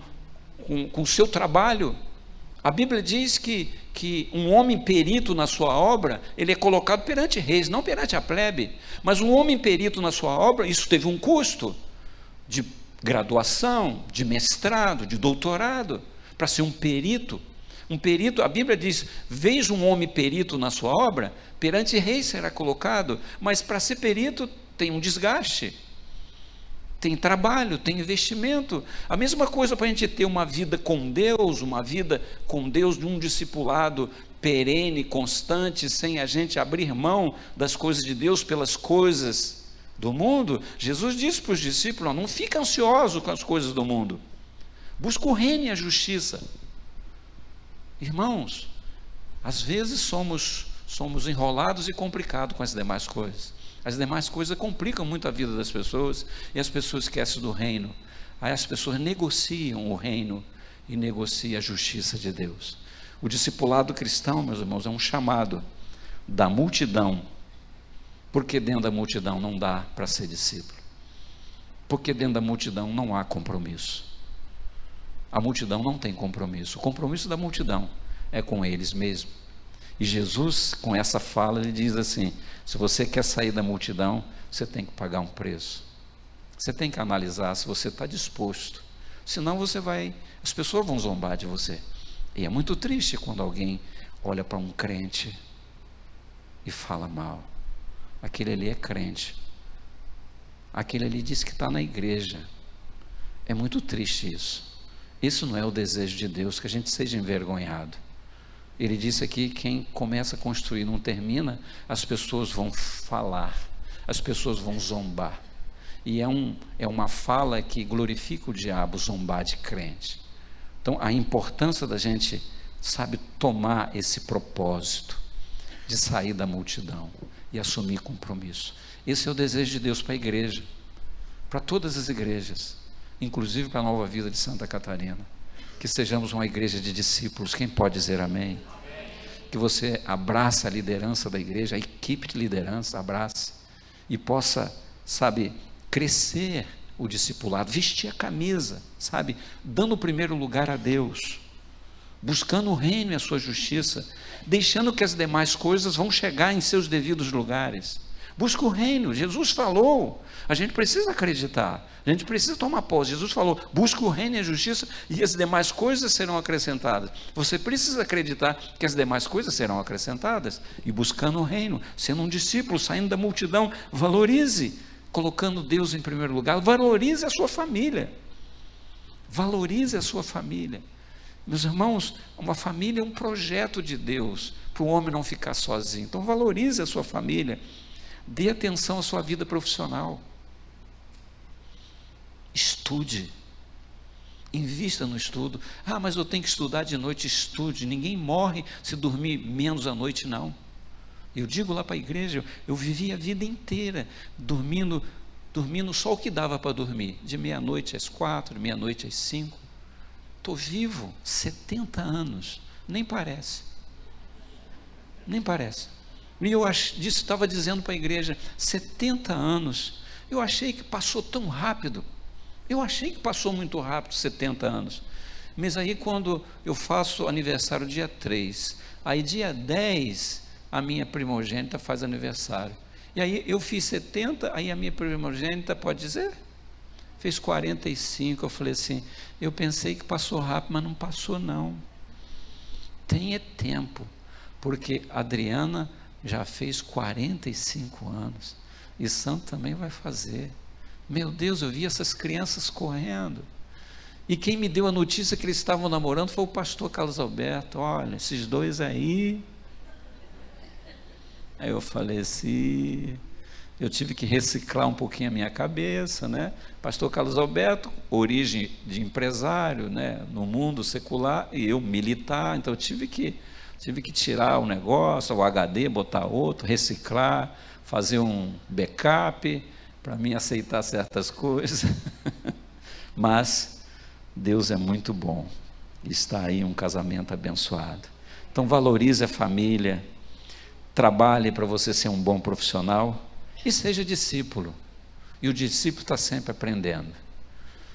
com, com o seu trabalho, a Bíblia diz que, que um homem perito na sua obra, ele é colocado perante reis, não perante a plebe. Mas um homem perito na sua obra, isso teve um custo de graduação, de mestrado, de doutorado, para ser um perito. Um perito, a Bíblia diz: veja um homem perito na sua obra, perante rei será colocado, mas para ser perito tem um desgaste, tem trabalho, tem investimento. A mesma coisa para a gente ter uma vida com Deus, uma vida com Deus de um discipulado perene, constante, sem a gente abrir mão das coisas de Deus pelas coisas do mundo. Jesus disse para os discípulos: não fica ansioso com as coisas do mundo, busca o reino e a justiça. Irmãos, às vezes somos somos enrolados e complicados com as demais coisas. As demais coisas complicam muito a vida das pessoas e as pessoas esquecem do reino. Aí as pessoas negociam o reino e negociam a justiça de Deus. O discipulado cristão, meus irmãos, é um chamado da multidão. Porque dentro da multidão não dá para ser discípulo. Porque dentro da multidão não há compromisso. A multidão não tem compromisso. O compromisso da multidão é com eles mesmos. E Jesus, com essa fala, ele diz assim: se você quer sair da multidão, você tem que pagar um preço. Você tem que analisar se você está disposto. Senão você vai, as pessoas vão zombar de você. E é muito triste quando alguém olha para um crente e fala mal. Aquele ali é crente. Aquele ali diz que está na igreja. É muito triste isso. Isso não é o desejo de Deus, que a gente seja envergonhado. Ele disse aqui: quem começa a construir não termina, as pessoas vão falar, as pessoas vão zombar. E é, um, é uma fala que glorifica o diabo, zombar de crente. Então, a importância da gente, sabe, tomar esse propósito de sair da multidão e assumir compromisso. Esse é o desejo de Deus para a igreja, para todas as igrejas inclusive para a nova vida de Santa Catarina. Que sejamos uma igreja de discípulos. Quem pode dizer amém? Que você abraça a liderança da igreja, a equipe de liderança, abrace e possa, sabe, crescer o discipulado, vestir a camisa, sabe, dando o primeiro lugar a Deus, buscando o reino e a sua justiça, deixando que as demais coisas vão chegar em seus devidos lugares. Busca o reino. Jesus falou. A gente precisa acreditar. A gente precisa tomar posse. Jesus falou: busca o reino e a justiça e as demais coisas serão acrescentadas. Você precisa acreditar que as demais coisas serão acrescentadas. E buscando o reino, sendo um discípulo, saindo da multidão, valorize, colocando Deus em primeiro lugar. Valorize a sua família. Valorize a sua família. Meus irmãos, uma família é um projeto de Deus para o homem não ficar sozinho. Então valorize a sua família. Dê atenção à sua vida profissional. Estude. Invista no estudo. Ah, mas eu tenho que estudar de noite. Estude. Ninguém morre se dormir menos à noite, não. Eu digo lá para a igreja, eu vivi a vida inteira dormindo, dormindo só o que dava para dormir, de meia-noite às quatro, meia-noite às cinco. Estou vivo, 70 anos, nem parece. Nem parece. Eu estava dizendo para a igreja, 70 anos. Eu achei que passou tão rápido. Eu achei que passou muito rápido 70 anos. Mas aí quando eu faço aniversário dia 3, aí dia 10 a minha primogênita faz aniversário. E aí eu fiz 70, aí a minha primogênita pode dizer, fez 45. Eu falei assim, eu pensei que passou rápido, mas não passou não. Tenha tempo, porque Adriana já fez 45 anos. E Santo também vai fazer. Meu Deus, eu vi essas crianças correndo. E quem me deu a notícia que eles estavam namorando foi o pastor Carlos Alberto. Olha, esses dois aí. Aí eu falei assim, eu tive que reciclar um pouquinho a minha cabeça, né? Pastor Carlos Alberto, origem de empresário, né? No mundo secular e eu militar, então eu tive que Tive que tirar o negócio, o HD, botar outro, reciclar, fazer um backup para mim aceitar certas *laughs* coisas. Mas Deus é muito bom. Está aí um casamento abençoado. Então valorize a família. trabalhe para você ser um bom profissional e seja discípulo. E o discípulo está sempre aprendendo.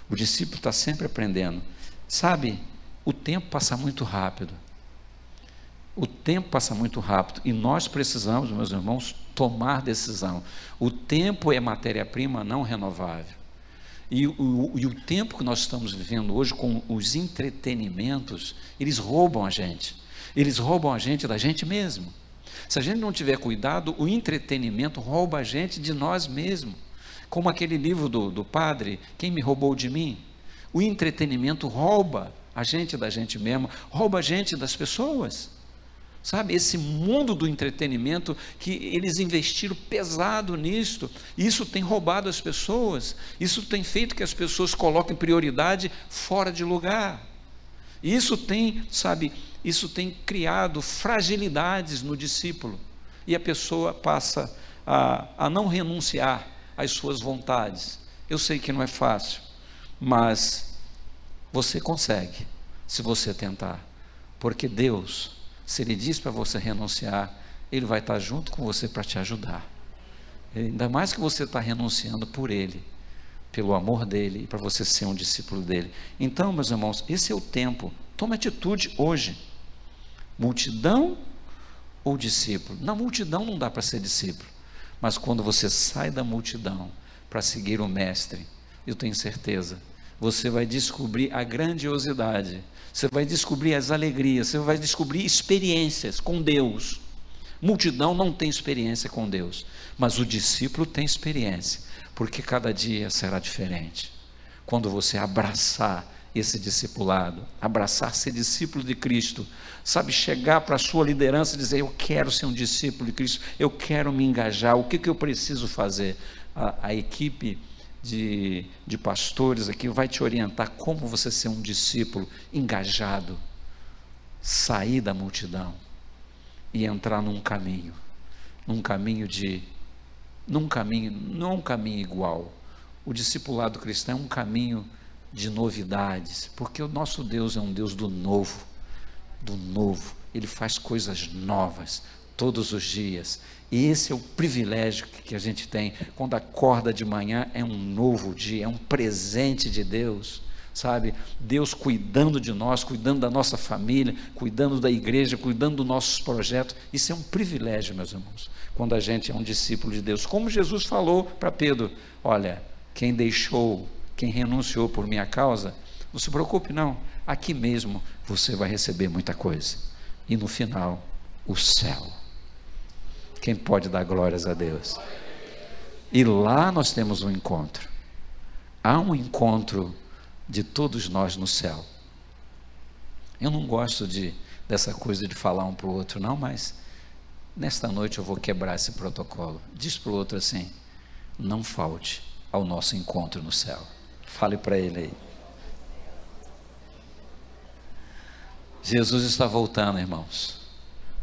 O discípulo está sempre aprendendo. Sabe, o tempo passa muito rápido. O tempo passa muito rápido e nós precisamos, meus irmãos, tomar decisão. O tempo é matéria-prima não renovável. E o, e o tempo que nós estamos vivendo hoje com os entretenimentos, eles roubam a gente. Eles roubam a gente da gente mesmo. Se a gente não tiver cuidado, o entretenimento rouba a gente de nós mesmos. Como aquele livro do, do padre, Quem Me Roubou de Mim? O entretenimento rouba a gente da gente mesmo, rouba a gente das pessoas. Sabe, esse mundo do entretenimento que eles investiram pesado nisto, isso tem roubado as pessoas, isso tem feito que as pessoas coloquem prioridade fora de lugar. Isso tem, sabe, isso tem criado fragilidades no discípulo e a pessoa passa a, a não renunciar às suas vontades. Eu sei que não é fácil, mas você consegue se você tentar, porque Deus se ele diz para você renunciar, ele vai estar junto com você para te ajudar. Ainda mais que você está renunciando por ele, pelo amor dele e para você ser um discípulo dele. Então, meus irmãos, esse é o tempo. Tome atitude hoje. Multidão ou discípulo? Na multidão não dá para ser discípulo, mas quando você sai da multidão para seguir o Mestre, eu tenho certeza, você vai descobrir a grandiosidade você vai descobrir as alegrias, você vai descobrir experiências com Deus. Multidão não tem experiência com Deus, mas o discípulo tem experiência, porque cada dia será diferente. Quando você abraçar esse discipulado, abraçar ser discípulo de Cristo, sabe, chegar para a sua liderança e dizer: Eu quero ser um discípulo de Cristo, eu quero me engajar, o que, que eu preciso fazer? A, a equipe de, de pastores aqui vai te orientar como você ser um discípulo engajado, sair da multidão e entrar num caminho, num caminho de, num caminho, não é um caminho igual. O discipulado cristão é um caminho de novidades, porque o nosso Deus é um Deus do novo, do novo. Ele faz coisas novas todos os dias. E esse é o privilégio que a gente tem. Quando acorda de manhã, é um novo dia, é um presente de Deus, sabe? Deus cuidando de nós, cuidando da nossa família, cuidando da igreja, cuidando dos nossos projetos. Isso é um privilégio, meus irmãos, quando a gente é um discípulo de Deus. Como Jesus falou para Pedro: Olha, quem deixou, quem renunciou por minha causa, não se preocupe, não. Aqui mesmo você vai receber muita coisa. E no final, o céu. Quem pode dar glórias a Deus? E lá nós temos um encontro. Há um encontro de todos nós no céu. Eu não gosto de dessa coisa de falar um para o outro, não, mas nesta noite eu vou quebrar esse protocolo. Diz para o outro assim: não falte ao nosso encontro no céu. Fale para ele aí. Jesus está voltando, irmãos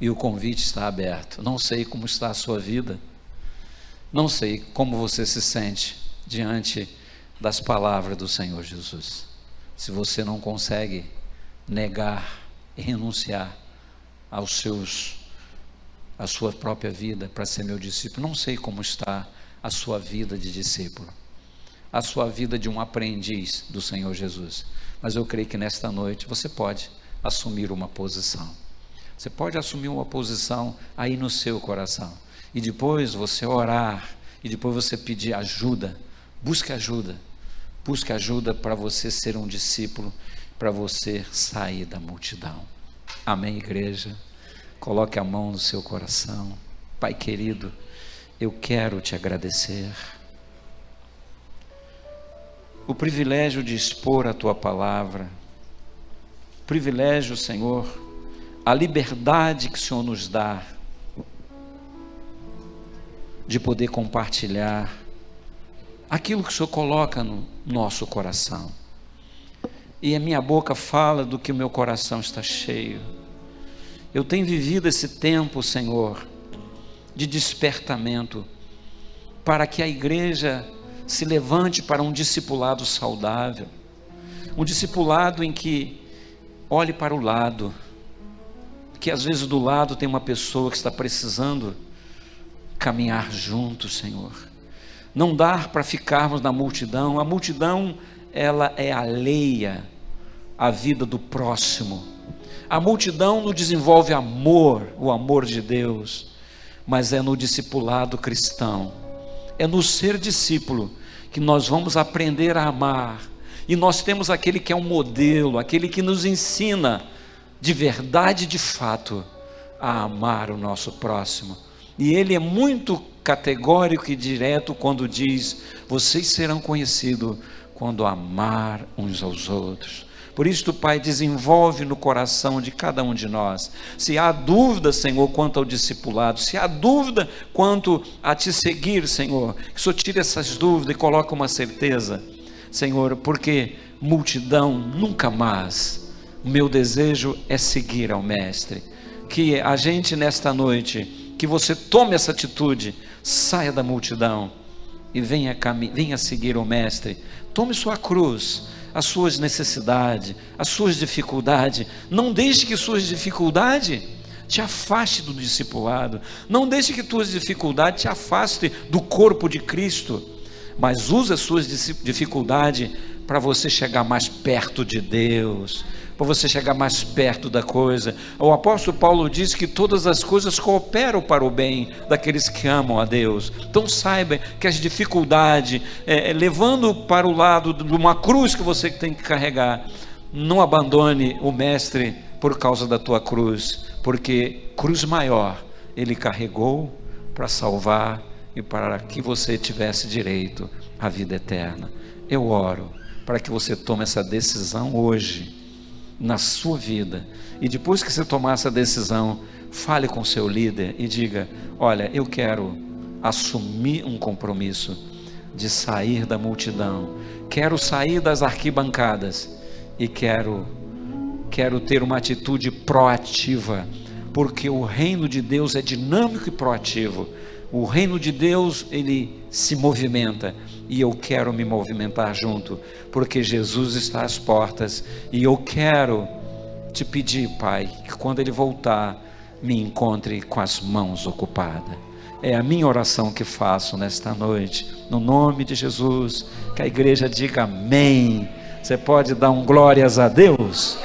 e o convite está aberto. Não sei como está a sua vida, não sei como você se sente diante das palavras do Senhor Jesus. Se você não consegue negar e renunciar aos seus a sua própria vida para ser meu discípulo, não sei como está a sua vida de discípulo, a sua vida de um aprendiz do Senhor Jesus. Mas eu creio que nesta noite você pode assumir uma posição. Você pode assumir uma posição aí no seu coração. E depois você orar, e depois você pedir ajuda. Busque ajuda. Busque ajuda para você ser um discípulo, para você sair da multidão. Amém, igreja? Coloque a mão no seu coração. Pai querido, eu quero te agradecer. O privilégio de expor a tua palavra. Privilégio, Senhor, a liberdade que o Senhor nos dá de poder compartilhar aquilo que o Senhor coloca no nosso coração. E a minha boca fala do que o meu coração está cheio. Eu tenho vivido esse tempo, Senhor, de despertamento, para que a igreja se levante para um discipulado saudável, um discipulado em que olhe para o lado, que às vezes do lado tem uma pessoa que está precisando caminhar junto, Senhor. Não dá para ficarmos na multidão. A multidão, ela é alheia à vida do próximo. A multidão não desenvolve amor, o amor de Deus, mas é no discipulado cristão. É no ser discípulo que nós vamos aprender a amar. E nós temos aquele que é um modelo, aquele que nos ensina de verdade, de fato, a amar o nosso próximo. E ele é muito categórico e direto quando diz: Vocês serão conhecidos quando amar uns aos outros. Por isso, Pai, desenvolve no coração de cada um de nós. Se há dúvida, Senhor, quanto ao discipulado, se há dúvida quanto a te seguir, Senhor, que o Senhor tire essas dúvidas e coloque uma certeza, Senhor, porque multidão nunca mais o meu desejo é seguir ao Mestre. Que a gente nesta noite, que você tome essa atitude, saia da multidão e venha, venha seguir o Mestre. Tome sua cruz, as suas necessidades, as suas dificuldades. Não deixe que suas dificuldades te afaste do discipulado. Não deixe que tuas dificuldades te afaste do corpo de Cristo. Mas use as suas dificuldades para você chegar mais perto de Deus para você chegar mais perto da coisa. O apóstolo Paulo diz que todas as coisas cooperam para o bem daqueles que amam a Deus. Então saiba que as dificuldades, é, é, levando para o lado de uma cruz que você tem que carregar, não abandone o Mestre por causa da tua cruz, porque cruz maior ele carregou para salvar e para que você tivesse direito à vida eterna. Eu oro para que você tome essa decisão hoje na sua vida. E depois que você tomar essa decisão, fale com seu líder e diga: Olha, eu quero assumir um compromisso de sair da multidão, quero sair das arquibancadas e quero quero ter uma atitude proativa, porque o reino de Deus é dinâmico e proativo. O reino de Deus, ele se movimenta e eu quero me movimentar junto, porque Jesus está às portas e eu quero te pedir, Pai, que quando ele voltar, me encontre com as mãos ocupadas. É a minha oração que faço nesta noite, no nome de Jesus, que a igreja diga amém. Você pode dar um glórias a Deus?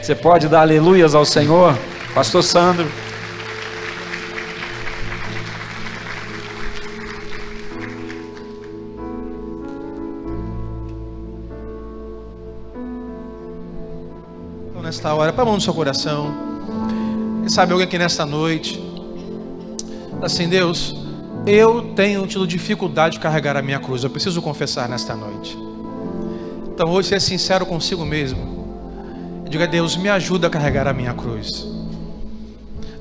Você pode dar aleluias ao Senhor? Pastor Sandro. Nesta hora, para a mão no seu coração. Quem sabe alguém aqui nesta noite, assim, Deus, eu tenho tido dificuldade de carregar a minha cruz, eu preciso confessar nesta noite. Então hoje, ser sincero consigo mesmo. Diga, Deus, me ajuda a carregar a minha cruz.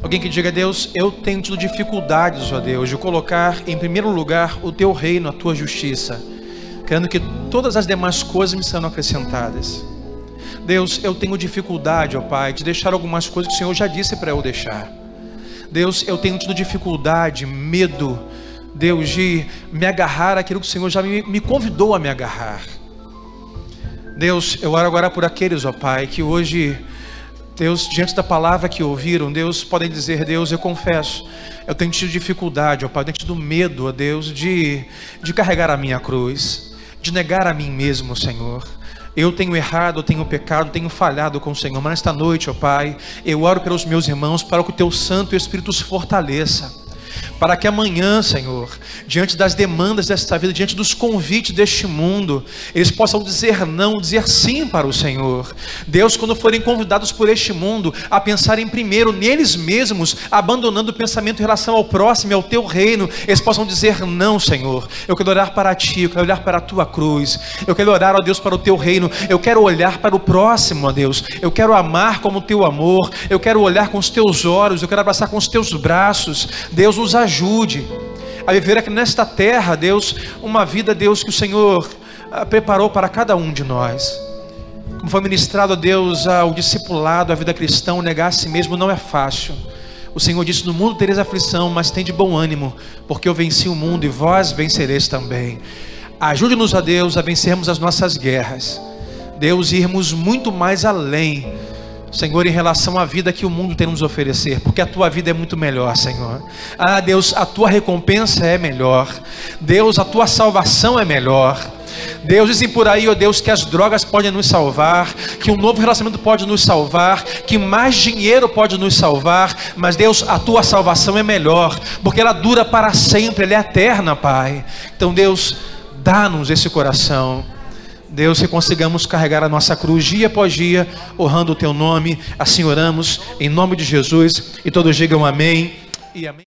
Alguém que diga, Deus, eu tenho tido dificuldades, ó Deus, de colocar em primeiro lugar o teu reino, a tua justiça, querendo que todas as demais coisas me sejam acrescentadas. Deus, eu tenho dificuldade, ó Pai, de deixar algumas coisas que o Senhor já disse para eu deixar. Deus, eu tenho tido dificuldade, medo, Deus, de me agarrar àquilo que o Senhor já me, me convidou a me agarrar. Deus, eu oro agora por aqueles, ó Pai, que hoje, Deus, diante da palavra que ouviram, Deus, podem dizer, Deus, eu confesso, eu tenho tido dificuldade, ó Pai, eu tenho tido medo, ó Deus, de, de carregar a minha cruz, de negar a mim mesmo, Senhor. Eu tenho errado, eu tenho pecado, tenho falhado com o Senhor. Mas nesta noite, ó Pai, eu oro pelos meus irmãos para que o Teu Santo Espírito os fortaleça para que amanhã, Senhor, diante das demandas desta vida, diante dos convites deste mundo, eles possam dizer não, dizer sim para o Senhor. Deus, quando forem convidados por este mundo a pensarem primeiro neles mesmos, abandonando o pensamento em relação ao próximo e ao teu reino, eles possam dizer não, Senhor. Eu quero olhar para ti, eu quero olhar para a tua cruz, eu quero orar, ó Deus, para o teu reino, eu quero olhar para o próximo, ó Deus, eu quero amar como o teu amor, eu quero olhar com os teus olhos, eu quero abraçar com os teus braços. Deus nos ajude a viver aqui nesta terra, Deus, uma vida, Deus, que o Senhor ah, preparou para cada um de nós. Como foi ministrado a Deus ao discipulado, a vida cristã, negar a si mesmo não é fácil. O Senhor disse: No mundo tereis aflição, mas tem de bom ânimo, porque eu venci o mundo e vós vencereis também. Ajude-nos a Deus a vencermos as nossas guerras. Deus, irmos muito mais além Senhor, em relação à vida que o mundo tem nos oferecer, porque a tua vida é muito melhor, Senhor. Ah, Deus, a tua recompensa é melhor. Deus, a tua salvação é melhor. Deus, dizem por aí, ó oh Deus, que as drogas podem nos salvar, que um novo relacionamento pode nos salvar, que mais dinheiro pode nos salvar, mas Deus, a tua salvação é melhor, porque ela dura para sempre, ela é eterna, Pai. Então, Deus, dá-nos esse coração Deus, que consigamos carregar a nossa cruz dia após dia, honrando o teu nome. Assim oramos, em nome de Jesus. E todos digam amém e amém.